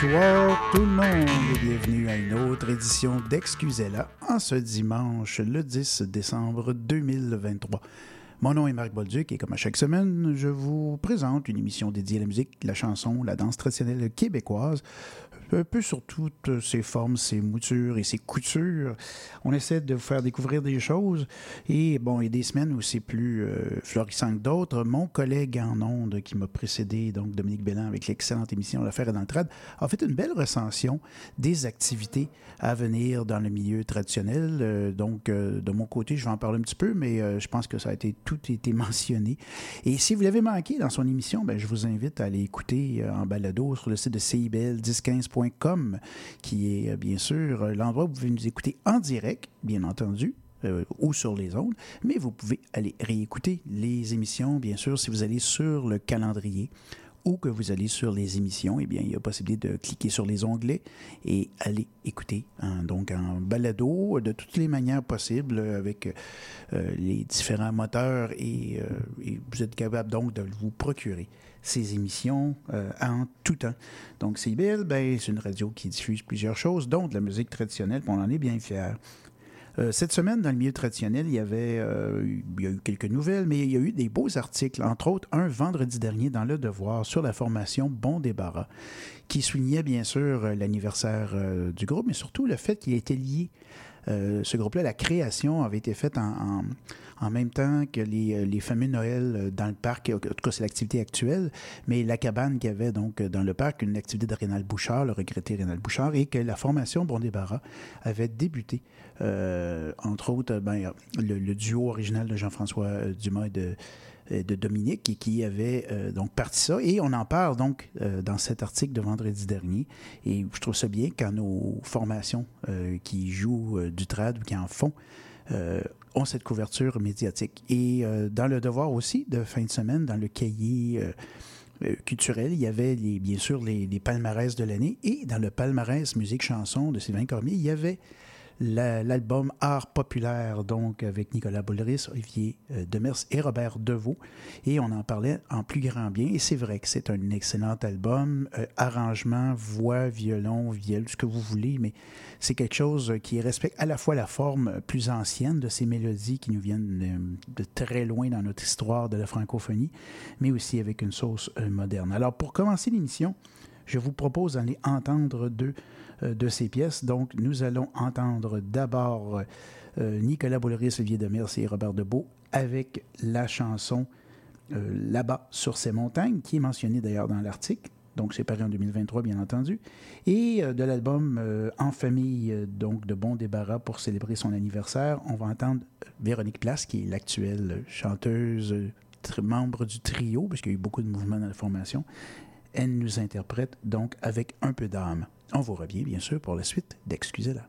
Bonsoir tout le monde et bienvenue à une autre édition d'Excusez-la en ce dimanche le 10 décembre 2023. Mon nom est Marc Bolduc et comme à chaque semaine, je vous présente une émission dédiée à la musique, la chanson, la danse traditionnelle québécoise, un peu sur toutes ses formes, ses moutures et ses coutures. On essaie de vous faire découvrir des choses. Et bon, il y a des semaines où c'est plus euh, florissant que d'autres. Mon collègue en ondes qui m'a précédé, donc Dominique Bellan, avec l'excellente émission L'affaire est dans le a fait une belle recension des activités à venir dans le milieu traditionnel. Euh, donc, euh, de mon côté, je vais en parler un petit peu, mais je pense que ça a été tout été mentionné. Et si vous l'avez manqué dans son émission, ben, je vous invite à aller écouter en balado sur le site de CIBL 1015 qui est euh, bien sûr euh, l'endroit où vous pouvez nous écouter en direct, bien entendu, euh, ou sur les ondes, mais vous pouvez aller réécouter les émissions, bien sûr, si vous allez sur le calendrier ou que vous allez sur les émissions, eh bien, il y a possibilité de cliquer sur les onglets et aller écouter, hein, donc en balado, de toutes les manières possibles, avec les différents moteurs, et, et, vous êtes capable donc de vous procurer ces émissions euh, en tout temps. Donc, CIBL, ben, c'est une radio qui diffuse plusieurs choses, dont de la musique traditionnelle, on en est bien fiers. Euh, cette semaine, dans le milieu traditionnel, il y avait euh, a eu quelques nouvelles, mais il y a eu des beaux articles, entre autres un vendredi dernier dans Le Devoir sur la formation Bon Débarras, qui soulignait bien sûr l'anniversaire du groupe, mais surtout le fait qu'il était lié. Ce groupe-là, la création avait été faite en en même temps que les, euh, les fameux Noël euh, dans le parc. En tout cas, c'est l'activité actuelle, mais la cabane qu'il y avait donc dans le parc, une activité de Rénal Bouchard, le regretté Rénal Bouchard, et que la formation Bon Débarras avait débuté. Euh, entre autres, ben, le, duo original de Jean-François Dumas et de de Dominique et qui avait donc parti ça. Et on en parle donc dans cet article de vendredi dernier. Et je trouve ça bien quand nos formations qui jouent du trad ou qui en font ont cette couverture médiatique. Et euh, dans le devoir aussi de fin de semaine, dans le cahier euh, euh, culturel, il y avait les, bien sûr les, les palmarès de l'année. Et dans le palmarès musique-chanson de Sylvain Cormier, il y avait l'album Art populaire, donc avec Nicolas Boulris, Olivier euh, Demers et Robert Deveau. Et on en parlait en plus grand bien. Et c'est vrai que c'est un excellent album. Euh, arrangement, voix, violon, viol, ce que vous voulez, mais c'est quelque chose qui respecte à la fois la forme plus ancienne de ces mélodies qui nous viennent de, très loin dans notre histoire de la francophonie, mais aussi avec une sauce euh, moderne. Alors, pour commencer l'émission, je vous propose d'aller entendre deux euh, de ces pièces. Donc, nous allons entendre d'abord euh, Nicolas Bouleris, Olivier Demers et Robert Debeau avec la chanson euh, Là-bas sur ces montagnes, qui est mentionnée d'ailleurs dans l'article. Donc, c'est paru en 2023, bien entendu. Et de l'album En famille, donc de Bon Débarras pour célébrer son anniversaire, on va entendre Véronique Place, qui est l'actuelle chanteuse, membre du trio, parce qu'il y a eu beaucoup de mouvements dans la formation. Elle nous interprète donc avec un peu d'âme. On vous revient bien sûr pour la suite d'Excusez-la.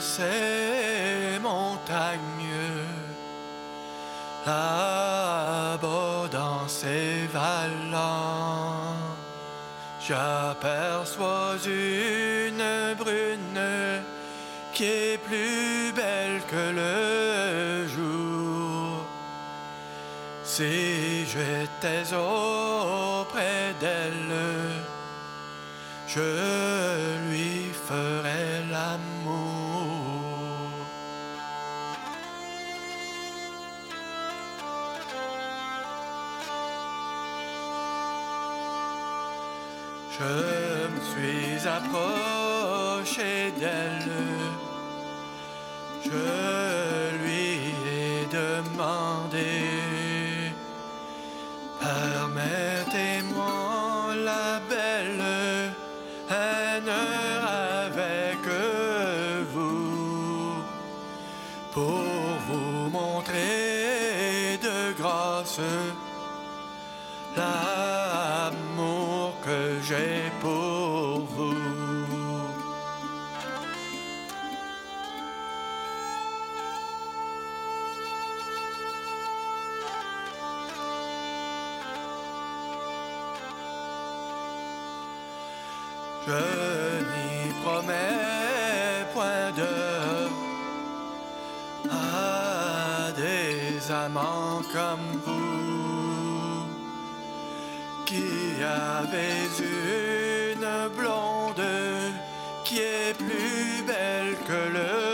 Ces montagnes, là-bas dans ces vallons, j'aperçois une brune qui est plus belle que le jour. Si j'étais auprès d'elle, je pour vous. Je n'y promets point de à des amants comme vous qui avez eu qui est plus belle que le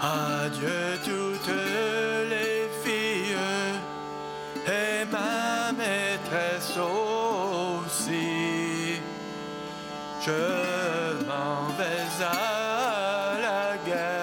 Adieu toutes les filles et ma maîtresse aussi. Je m'en vais à la guerre.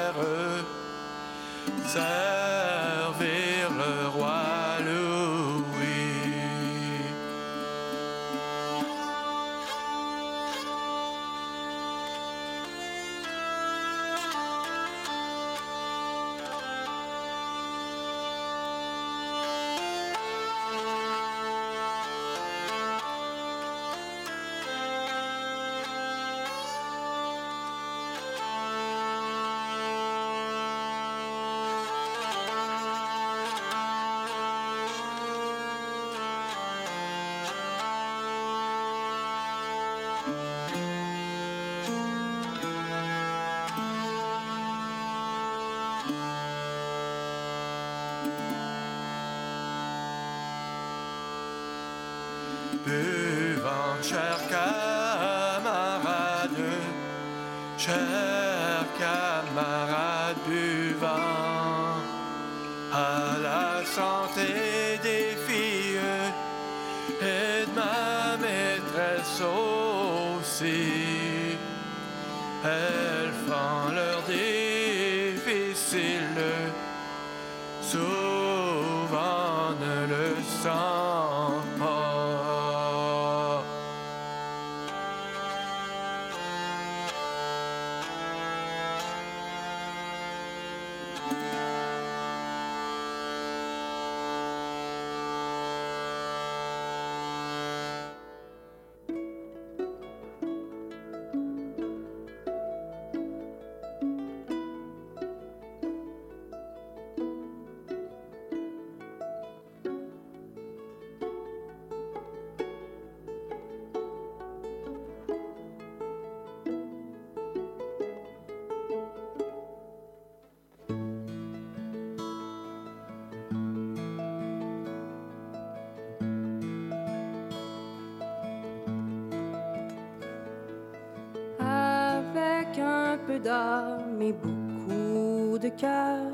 d'âme et beaucoup de cœur.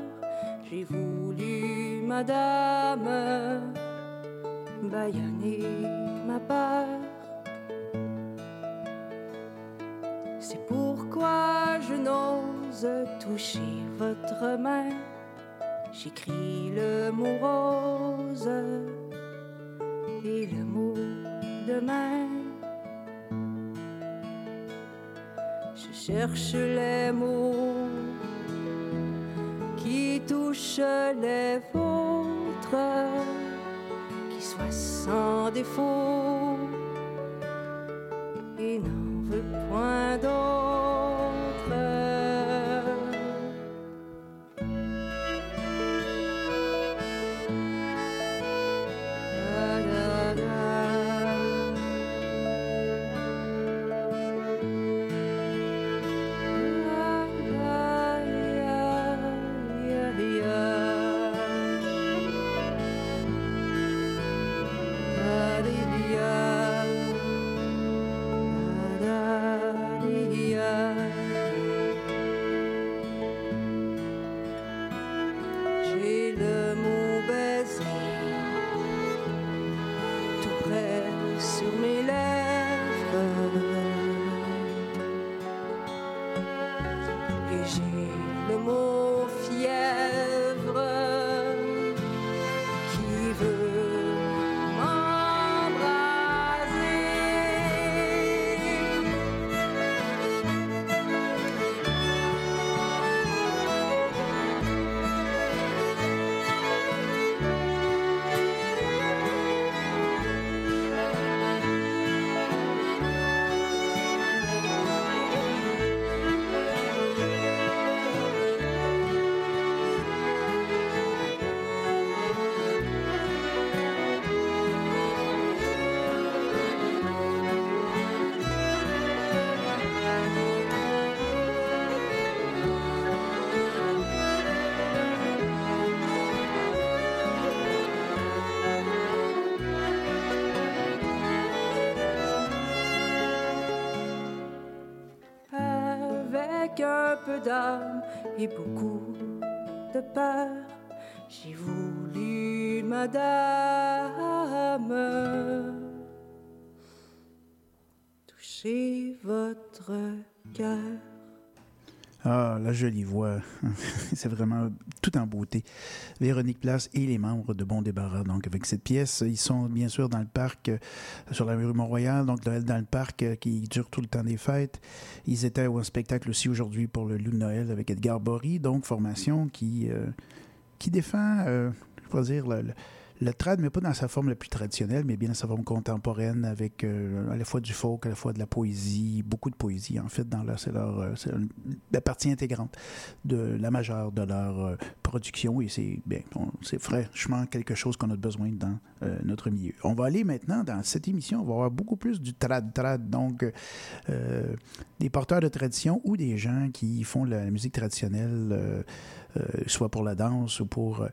J'ai voulu, madame, baïonner ma peur. C'est pourquoi je n'ose toucher votre main. J'écris le mot cherche les mots qui touchent les vôtres, qui soient sans défaut d'âme et beaucoup de peur, j'ai voulu, madame, toucher votre cœur. Ah, la jolie voix. C'est vraiment tout en beauté. Véronique Place et les membres de Bon Débarras. Donc, avec cette pièce, ils sont bien sûr dans le parc, euh, sur la rue Mont-Royal, donc dans le parc euh, qui dure tout le temps des fêtes. Ils étaient au spectacle aussi aujourd'hui pour le Loup de Noël avec Edgar Bory, donc formation qui, euh, qui défend, je pourrais dire, le- le trad, mais pas dans sa forme la plus traditionnelle, mais bien dans sa forme contemporaine, avec euh, à la fois du folk, à la fois de la poésie, beaucoup de poésie, en fait, dans leur, c'est leur, euh, c'est la partie intégrante de la majeure de leur euh, production, et c'est bien, c'est franchement quelque chose qu'on a besoin dans notre milieu. On va aller maintenant dans cette émission, on va avoir beaucoup plus du trad-trad, donc des porteurs de tradition ou des gens qui font la musique traditionnelle, soit pour la danse ou pour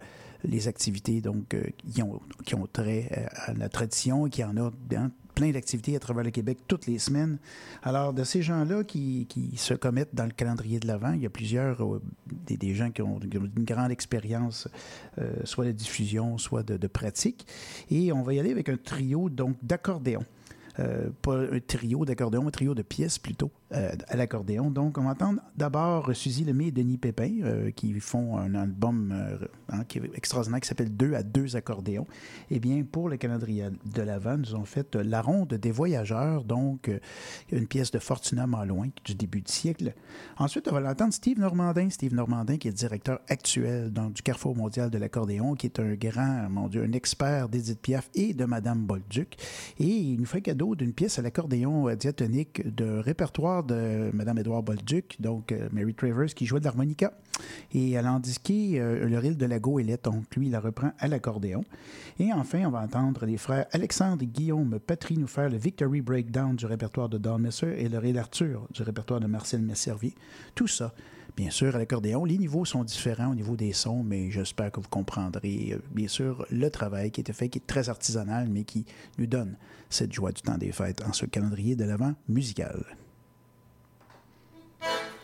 les activités donc, euh, qui, ont, qui ont trait euh, à la tradition et qui en a dans plein d'activités à travers le Québec toutes les semaines. Alors, de ces gens-là qui, qui se commettent dans le calendrier de l'Avent, il y a plusieurs, euh, des, gens qui ont, ont une grande expérience, soit de diffusion, soit de, pratique. Et on va y aller avec un trio donc d'accordéon. Pas un trio d'accordéon, un trio de pièces plutôt euh, à l'accordéon. Donc, on va entendre d'abord Suzy Lemay et Denis Pépin euh, qui font un album euh, hein, qui est extraordinaire qui s'appelle Deux à deux accordéons. Eh bien, pour le calendrier de l'Avent, nous avons fait La Ronde des Voyageurs, donc une pièce de Fortuna Malouin du début du siècle. Ensuite, on va l'entendre Steve Normandin. Steve Normandin, qui est directeur actuel du Carrefour mondial de l'accordéon, qui est un grand, mon Dieu, un expert d'Edith Piaf et de Madame Bolduc. Et il nous fait cadeau d'une pièce à l'accordéon diatonique de répertoire de Madame Édouard Bolduc, donc euh, Mary Travers, qui jouait de l'harmonica. Et elle a euh, le ril de la goélette, donc lui, il la reprend à l'accordéon. Et enfin, on va entendre les frères Alexandre et Guillaume Patry nous faire le Victory Breakdown du répertoire de Don Messer et le ril Arthur du répertoire de Marcel Messervier. Tout ça, bien sûr, à l'accordéon. Les niveaux sont différents au niveau des sons, mais j'espère que vous comprendrez, euh, bien sûr, le travail qui a été fait, qui est très artisanal, mais qui nous donne cette joie du temps des fêtes en ce calendrier de l'Avent musical. Thank you.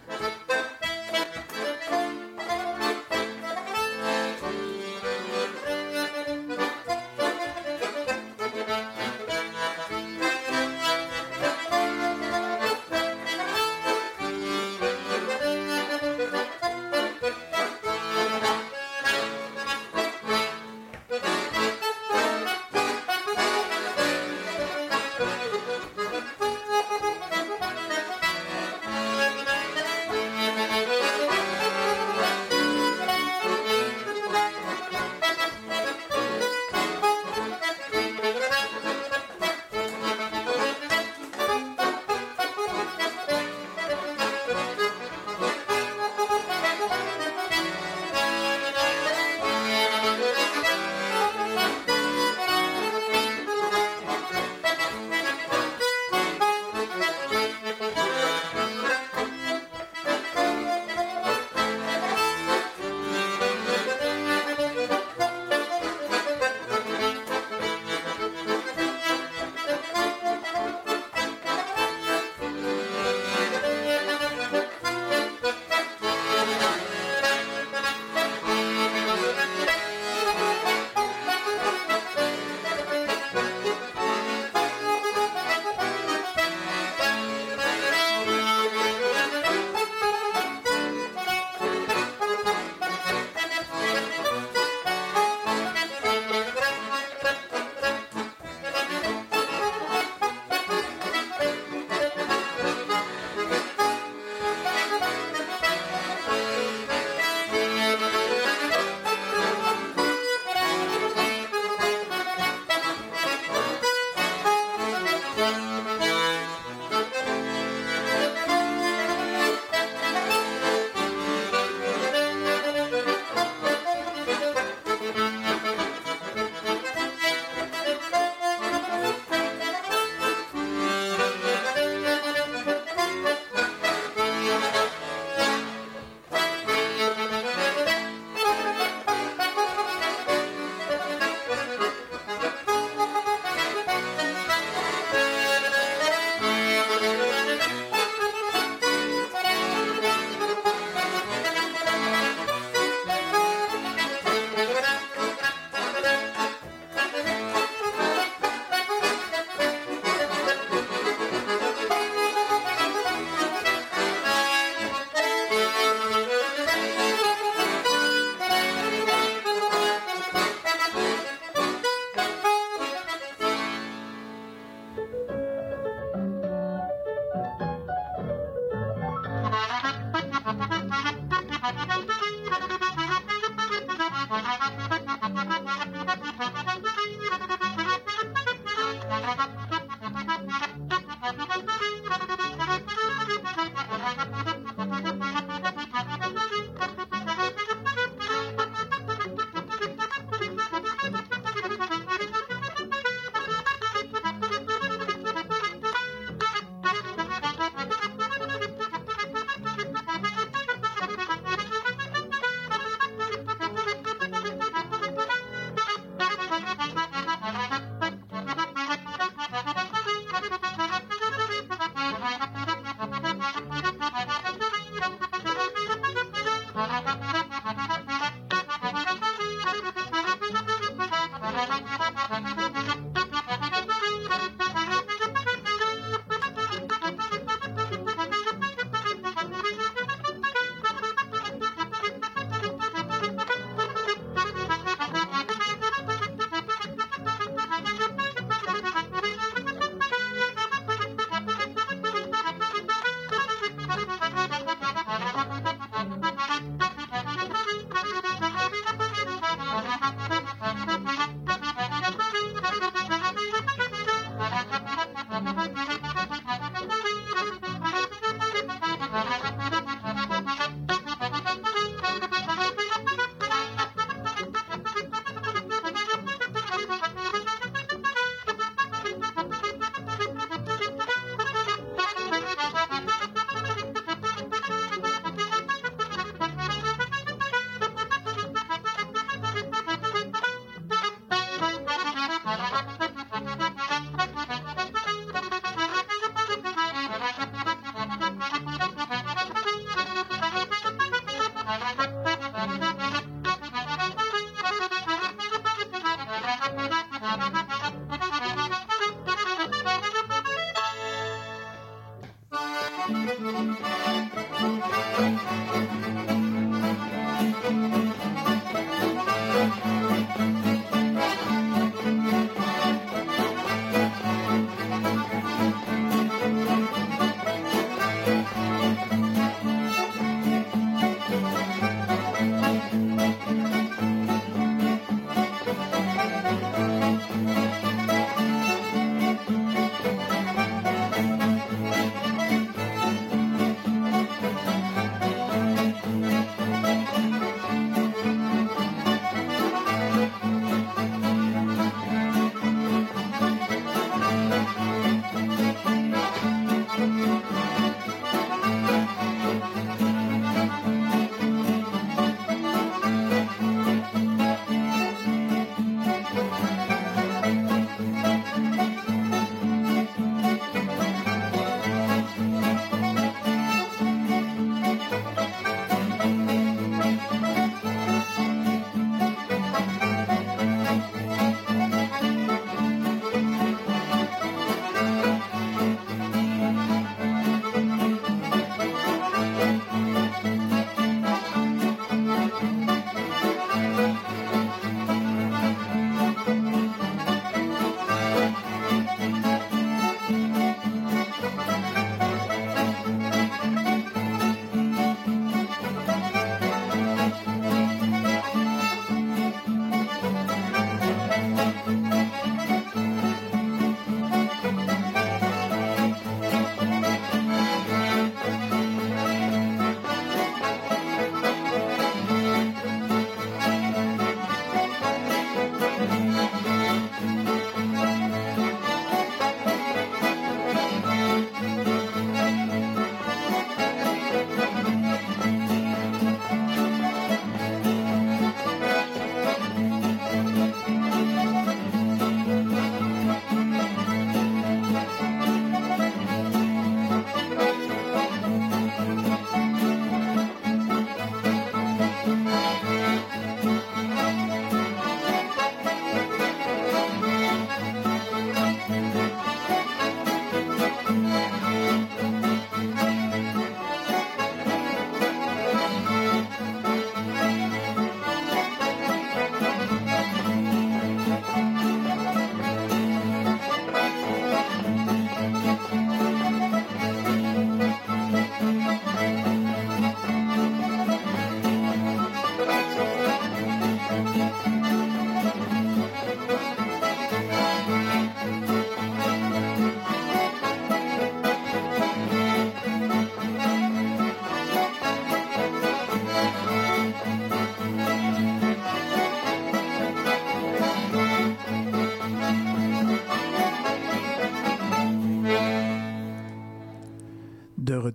Thank you.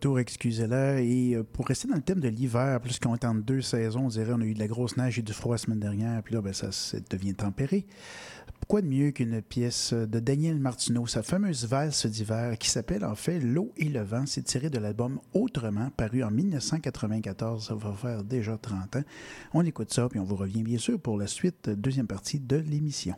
Retour, excusez-la. Et euh, pour rester dans le thème de l'hiver, plus qu'on est en deux saisons, on dirait on a eu de la grosse neige et du froid la semaine dernière, puis là, ben, ça, devient tempéré. Quoi de mieux qu'une pièce de Daniel Martineau, sa fameuse valse d'hiver qui s'appelle en fait L'eau et le vent. C'est tiré de l'album Autrement, paru en 1994. Ça va faire déjà 30 ans. On écoute ça, puis on vous revient bien sûr pour la suite, deuxième partie de l'émission.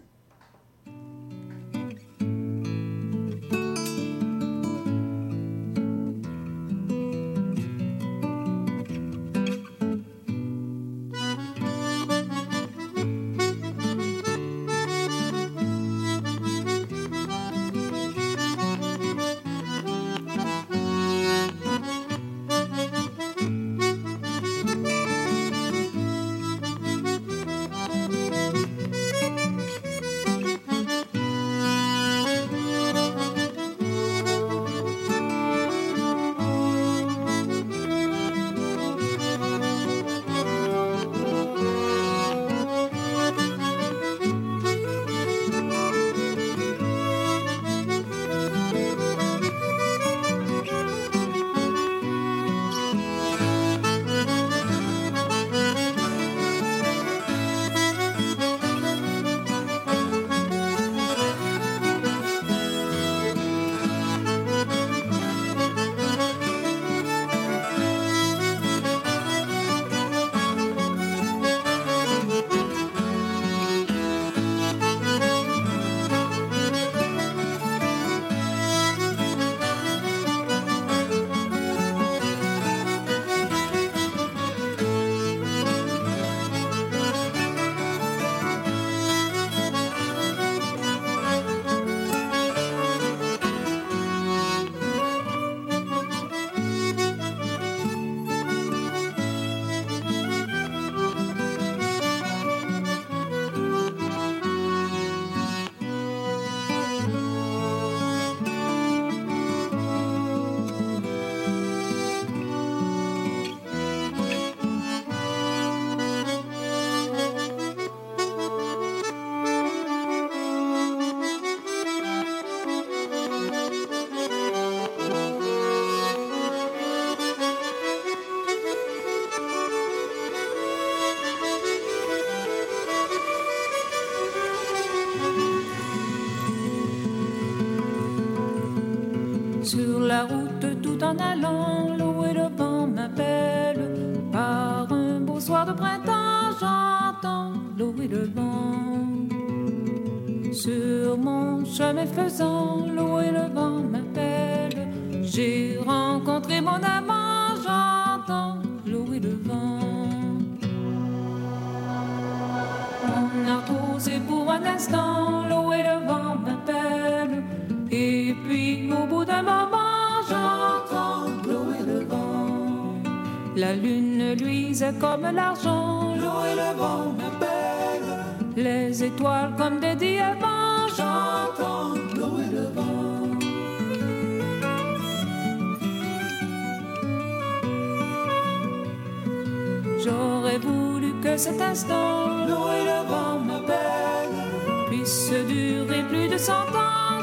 J'ai rencontré mon amant, j'entends l'eau et le vent. On a causé pour un instant, l'eau et le vent m'appellent. Et puis au bout d'un moment, j'entends l'eau et le vent. La lune luisait comme l'argent, l'eau et le vent m'appellent. Les étoiles comme des diamants, j'entends l'eau et le vent. J'aurais voulu que cet instant, l'eau et le vent m'appellent, puisse durer plus de cent ans,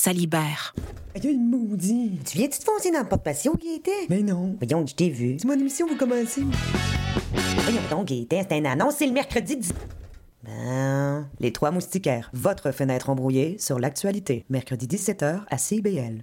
ça libère. Aïe, maudit! Tu viens-tu te foncer dans le porte-patio, Gaëtan? Mais non! Voyons, je t'ai vu. C'est mon émission, vous commencez. Voyons donc, Gaëtan, c'est une annonce, c'est le mercredi 10... Ben... Les Trois Moustiquaires, votre fenêtre embrouillée sur l'actualité. Mercredi 17h à CIBL.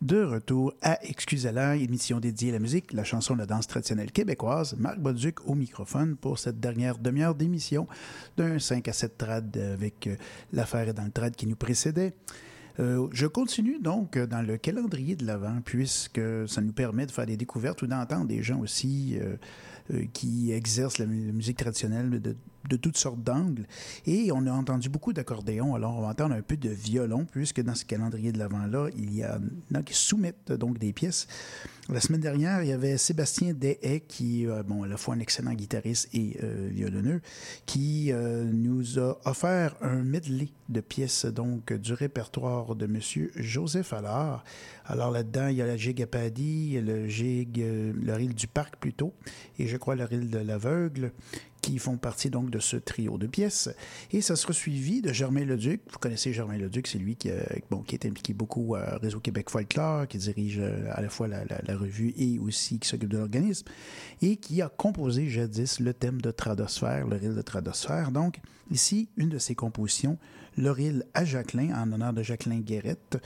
De retour à Excusez-la, émission dédiée à la musique, la chanson, la danse traditionnelle québécoise. Marc Bolduc au microphone pour cette dernière demi-heure d'émission d'un 5 à 7 trad avec euh, l'affaire dans le trad qui nous précédait. Euh, je continue donc dans le calendrier de l'Avent, puisque ça nous permet de faire des découvertes ou d'entendre des gens aussi euh, qui exercent la musique traditionnelle de, de toutes sortes d'angles. Et on a entendu beaucoup d'accordéon, alors on va entendre un peu de violon, puisque dans ce calendrier de l'Avent-là, il y en a qui soumettent donc des pièces. La semaine dernière, il y avait Sébastien Dehaye, qui est bon, à la fois un excellent guitariste et euh, qui euh, nous a offert un medley de pièces donc du répertoire de Monsieur Joseph Allard. Alors là-dedans, il y a la gigue le gigue, euh, le ril du parc plutôt, et je crois le ril de l'aveugle, qui font partie donc de ce trio de pièces. Et ça sera suivi de Germain Leduc. Vous connaissez Germain Leduc, c'est lui qui, euh, bon, qui est impliqué beaucoup à Réseau Québec Folklore, qui dirige euh, à la fois la, revue et aussi qui s'occupe de l'organisme, et qui a composé jadis le thème de Tradosphère, le reel de Tradosphère. Donc, ici, une de ses compositions, le à Jacqueline, en honneur de Jacqueline Guérette,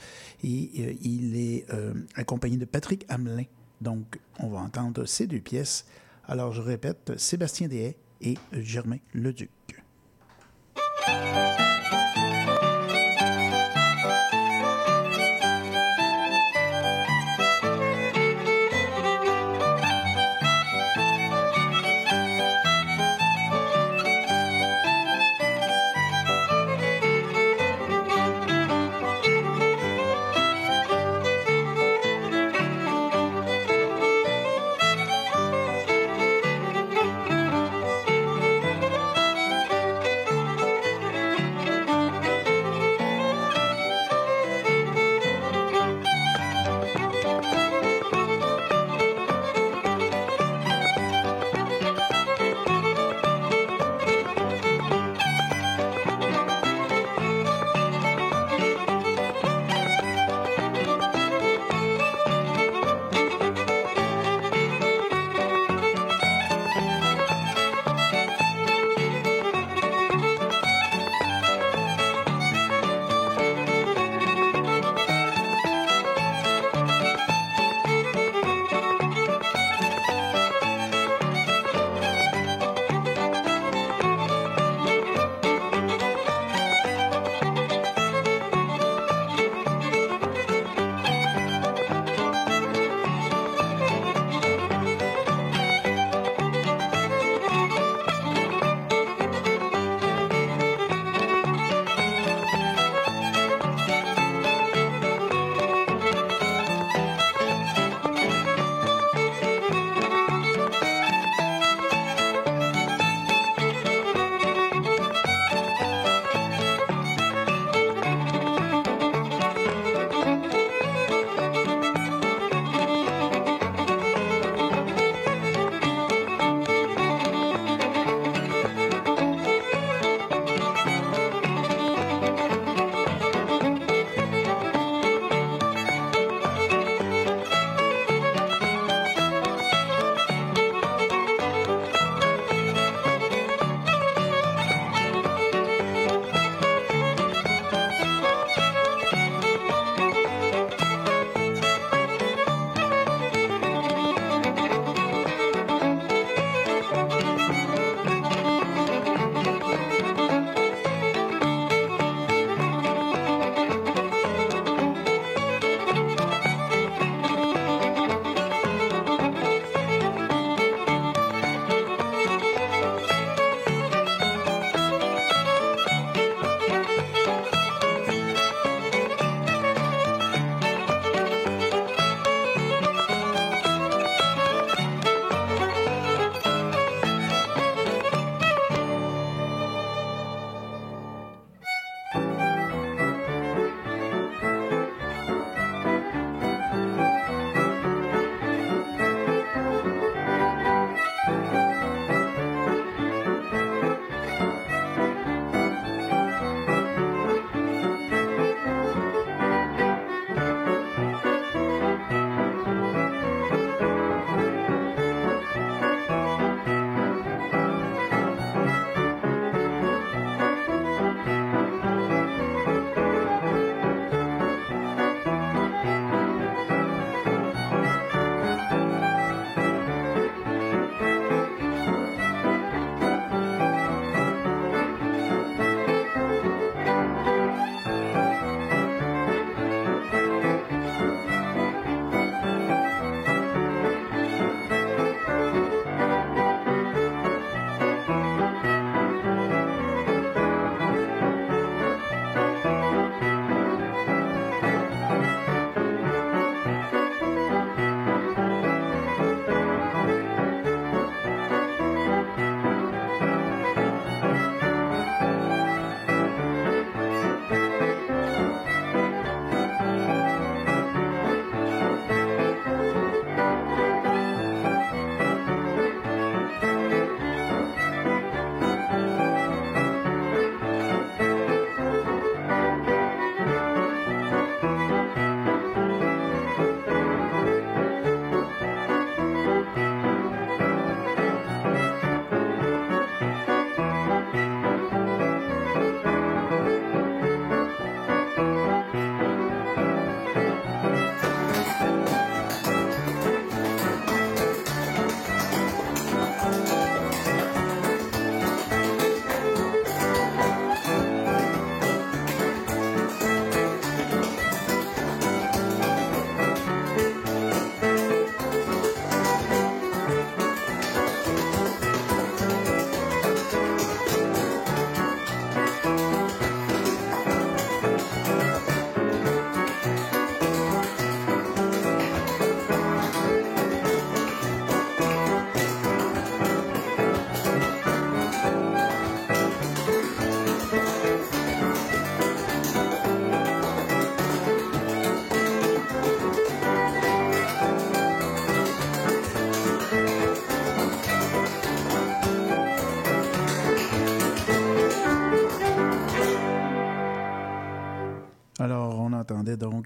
et euh, il est euh, accompagné de Patrick Hamelin. Donc, on va entendre ces deux pièces. Alors, je répète, Sébastien Deshaies et Germain Leduc.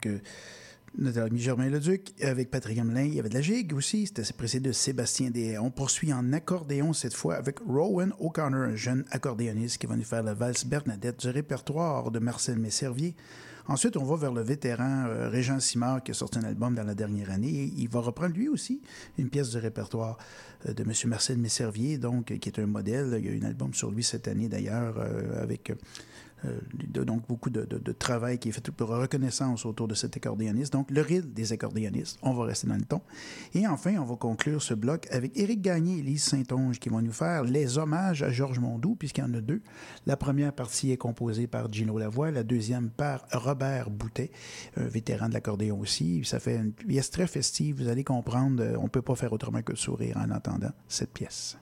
Euh, notre ami Germain Leduc avec Patrick Hamelin. Il y avait de la gigue aussi. C'était précédé de Sébastien Des. On poursuit en accordéon cette fois avec Rowan O'Connor, un jeune accordéoniste qui va nous faire la valse Bernadette du répertoire de Marcel Messervier. Ensuite, on va vers le vétéran euh, Régent Simard qui a sorti un album dans la dernière année. Et il va reprendre lui aussi une pièce du répertoire euh, de M. Marcel Messervier, donc, qui est un modèle. Il y a eu un album sur lui cette année d'ailleurs euh, avec. Euh, donc beaucoup de, travail qui est fait pour reconnaissance autour de cet accordéoniste. Donc, le ride des accordéonistes, on va rester dans le ton. Et enfin, on va conclure ce bloc avec Éric Gagné et Lise Saint-Onge qui vont nous faire les hommages à Georges Mondou, puisqu'il y en a deux. La première partie est composée par Gino Lavoie, la deuxième par Robert Boutet, un vétéran de l'accordéon aussi. Ça fait une pièce très festive, vous allez comprendre, euh, on ne peut pas faire autrement que de sourire en entendant cette pièce.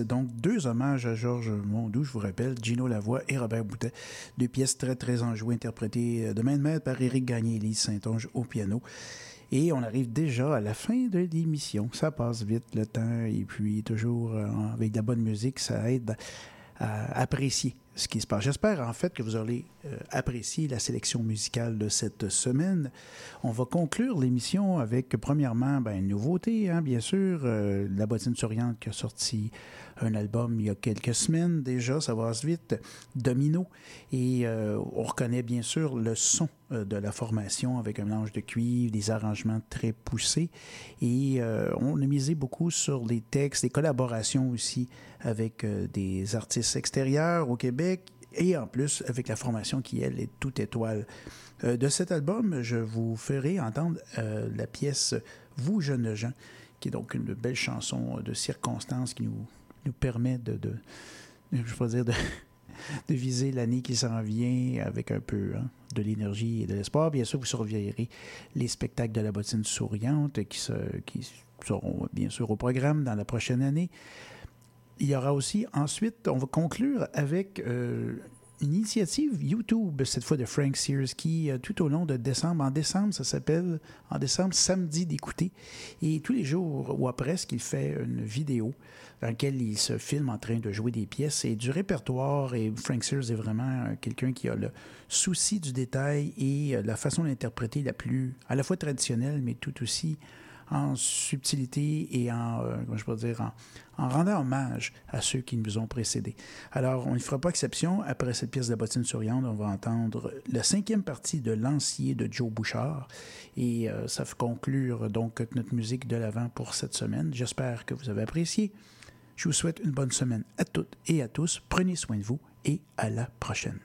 Donc, deux hommages à Georges Mondou, je vous rappelle, Gino Lavoie et Robert Boutet. Deux pièces très, très enjouées, interprétées de main de maître par Éric Gagné et Lise Saint-Onge au piano. Et on arrive déjà à la fin de l'émission. Ça passe vite le temps et puis toujours euh, avec de la bonne musique, ça aide à apprécier ce qui se passe. J'espère en fait que vous aurez euh, apprécié la sélection musicale de cette semaine. On va conclure l'émission avec premièrement ben, une nouveauté, hein, bien sûr, euh, La bottine souriante qui a sorti un album il y a quelques semaines déjà, ça va vite, Domino. Et euh, on reconnaît bien sûr le son euh, de la formation avec un mélange de cuivre, des arrangements très poussés. Et on a misé beaucoup sur des textes, des collaborations aussi avec des artistes extérieurs au Québec et en plus avec la formation qui, elle, est toute étoile. de cet album, je vous ferai entendre la pièce Vous, jeunes gens, qui est donc une belle chanson de circonstances qui nous nous permet de, de je dire, de, viser l'année qui s'en vient avec un peu hein, de l'énergie et de l'espoir. Bien sûr, vous surveillerez les spectacles de la bottine souriante qui seront bien sûr au programme dans la prochaine année. Il y aura aussi ensuite, on va conclure avec euh, une initiative YouTube, cette fois de Frank Sears, qui, euh, tout au long de décembre, en décembre, ça s'appelle, en décembre, samedi d'écouter. Et tous les jours, ou après, il fait une vidéo dans laquelle il se filme en train de jouer des pièces. Et du répertoire, et Frank Sears est vraiment euh, quelqu'un qui a le souci du détail et la façon d'interpréter la plus, à la fois traditionnelle, mais tout aussi en subtilité et en, euh, comment je peux dire, en, rendant hommage à ceux qui nous ont précédés. Alors, on ne fera pas exception. Après cette pièce de bottine souriante, on va entendre la cinquième partie de Lancier de Joe Bouchard. Et euh, ça fait conclure donc notre musique de l'avant pour cette semaine. J'espère que vous avez apprécié. Je vous souhaite une bonne semaine à toutes et à tous. Prenez soin de vous et à la prochaine.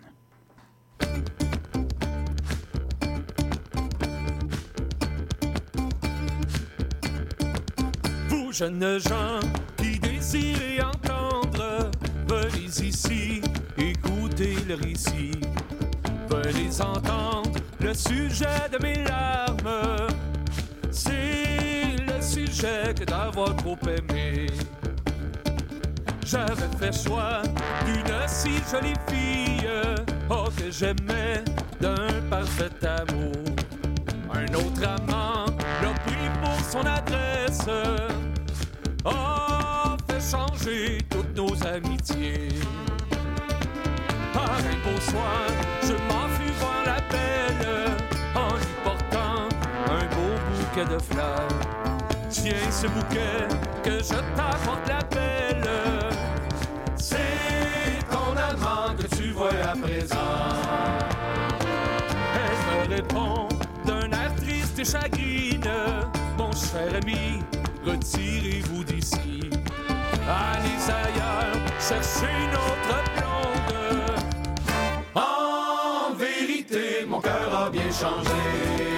Jeunes gens qui désirez entendre, venez ici, écoutez le récit. Venez entendre le sujet de mes larmes. C'est le sujet que d'avoir trop aimé. J'avais fait choix d'une si jolie fille, oh que j'aimais d'un parfait amour. Un autre amant l'a pris pour son adresse a fait changer toutes nos amitiés. Par un beau soir, je m'en fus voir la belle en lui portant un beau bouquet de fleurs. Tiens ce bouquet que je t'apporte la belle. C'est ton amant que tu vois à présent. Elle me répond d'un air triste et chagrine, mon cher ami retirez-vous d'ici. Allez ailleurs, cherchez une autre blonde. En vérité, mon cœur a bien changé.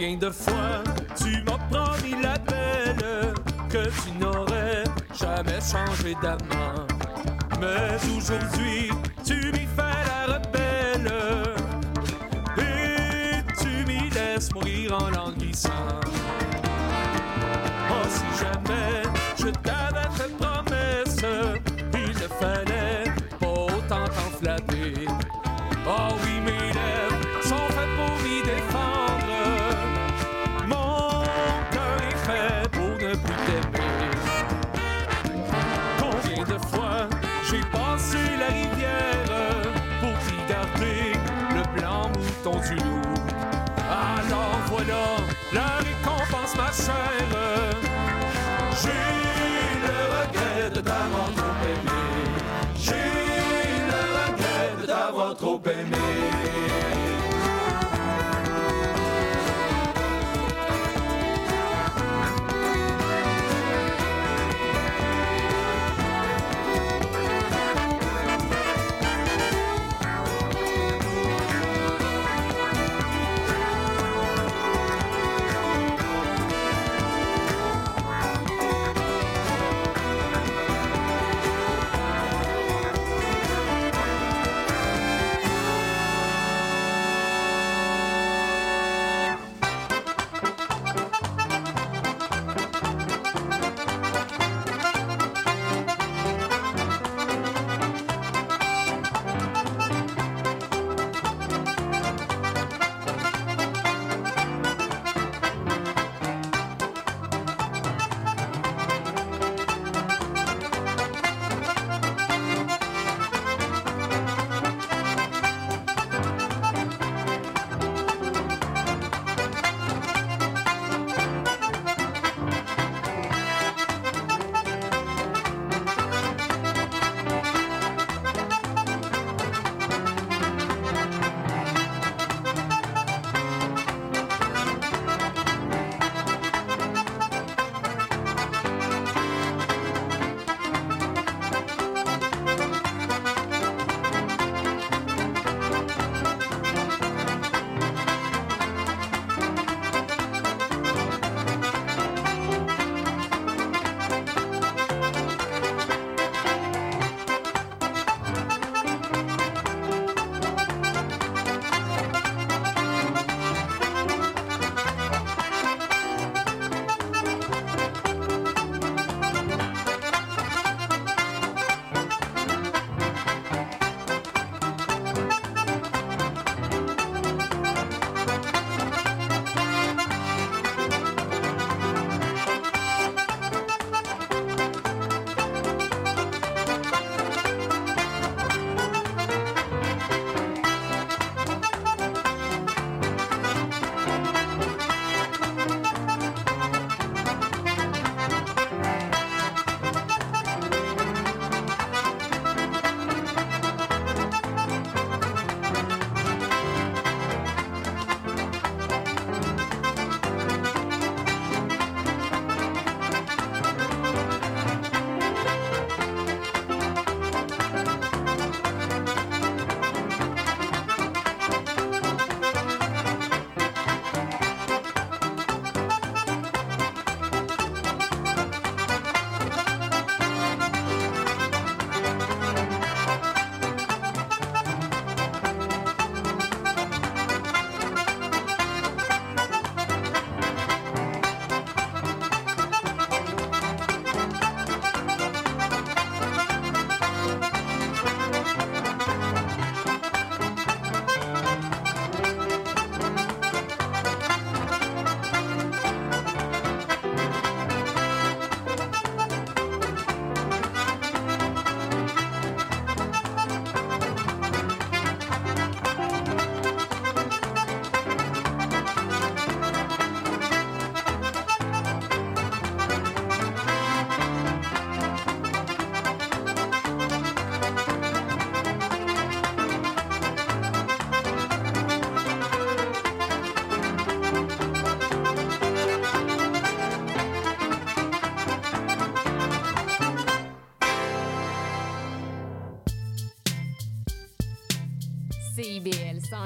Combien de fois tu m'as promis la belle que tu n'aurais jamais changé d'amant. Mais aujourd'hui, tu m'y fais la rebelle et tu m'y laisses mourir en languissant. Oh, si jamais je t'avais time.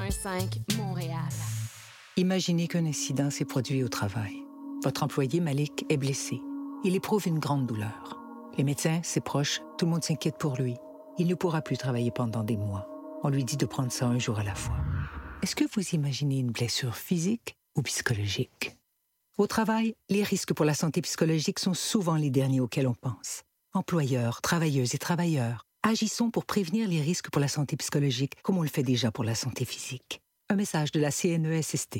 101.5 Montréal. Imaginez qu'un incident s'est produit au travail. Votre employé Malik est blessé. Il éprouve une grande douleur. Les médecins, ses proches, tout le monde s'inquiète pour lui. Il ne pourra plus travailler pendant des mois. On lui dit de prendre ça un jour à la fois. Est-ce que vous imaginez une blessure physique ou psychologique? Au travail, les risques pour la santé psychologique sont souvent les derniers auxquels on pense. Employeurs, travailleuses et travailleurs, agissons pour prévenir les risques pour la santé psychologique comme on le fait déjà pour la santé physique. Un message de la CNESST.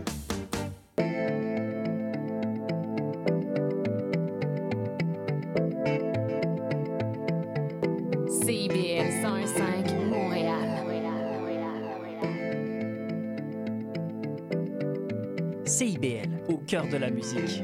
Cœur de la musique.